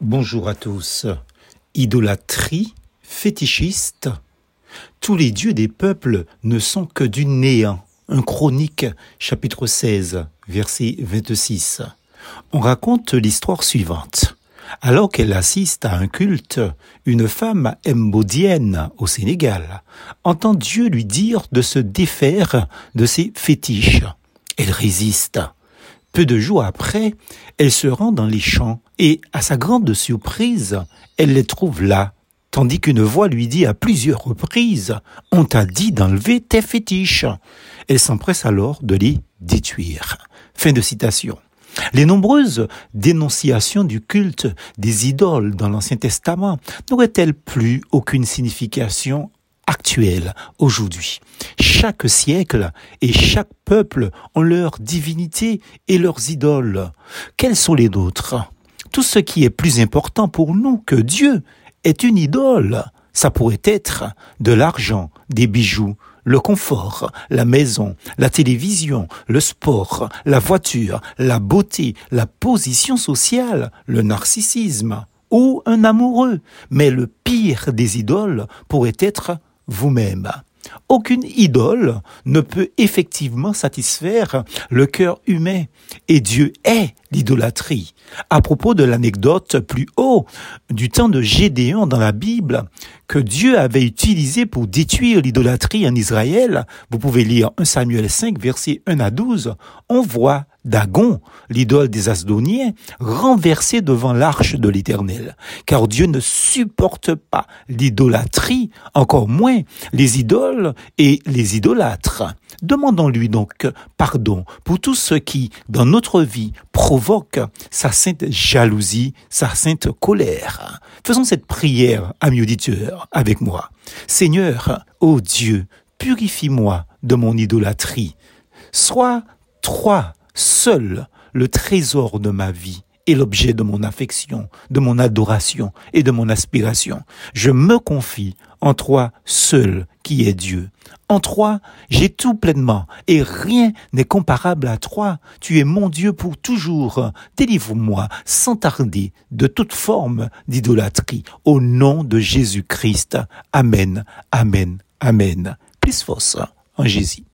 Bonjour à tous. Idolâtrie, fétichiste. Tous les dieux des peuples ne sont que du néant. Un chronique, chapitre 16, verset 26. On raconte l'histoire suivante. Alors qu'elle assiste à un culte, une femme mbodienne au Sénégal entend Dieu lui dire de se défaire de ses fétiches. Elle résiste. Peu de jours après, elle se rend dans les champs et, à sa grande surprise, elle les trouve là, tandis qu'une voix lui dit à plusieurs reprises On t'a dit d'enlever tes fétiches. Elle s'empresse alors de les détruire. Fin de citation. Les nombreuses dénonciations du culte des idoles dans l'Ancien Testament n'auraient-elles plus aucune signification actuelle aujourd'hui? Chaque siècle et chaque peuple ont leur divinité et leurs idoles. Quels sont les nôtres? Tout ce qui est plus important pour nous que Dieu est une idole. Ça pourrait être de l'argent, des bijoux, le confort, la maison, la télévision, le sport, la voiture, la beauté, la position sociale, le narcissisme ou un amoureux. Mais le pire des idoles pourrait être vous-même. Aucune idole ne peut effectivement satisfaire le cœur humain et Dieu est l'idolâtrie. À propos de l'anecdote plus haut du temps de Gédéon dans la Bible que Dieu avait utilisé pour détruire l'idolâtrie en Israël, vous pouvez lire 1 Samuel 5 versets 1 à 12, on voit Dagon, l'idole des Asdoniens, renversé devant l'arche de l'Éternel. Car Dieu ne supporte pas l'idolâtrie, encore moins les idoles et les idolâtres. Demandons-lui donc pardon pour tout ce qui, dans notre vie, provoque sa sainte jalousie, sa sainte colère. Faisons cette prière, amis auditeurs, avec moi. Seigneur, ô Dieu, purifie-moi de mon idolâtrie. Sois toi seul le trésor de ma vie et l'objet de mon affection, de mon adoration et de mon aspiration. Je me confie en toi seul qui est Dieu. En toi, j'ai tout pleinement et rien n'est comparable à toi. Tu es mon Dieu pour toujours. Délivre-moi sans tarder de toute forme d'idolâtrie au nom de Jésus-Christ. Amen, Amen, Amen. Plus en Jésus.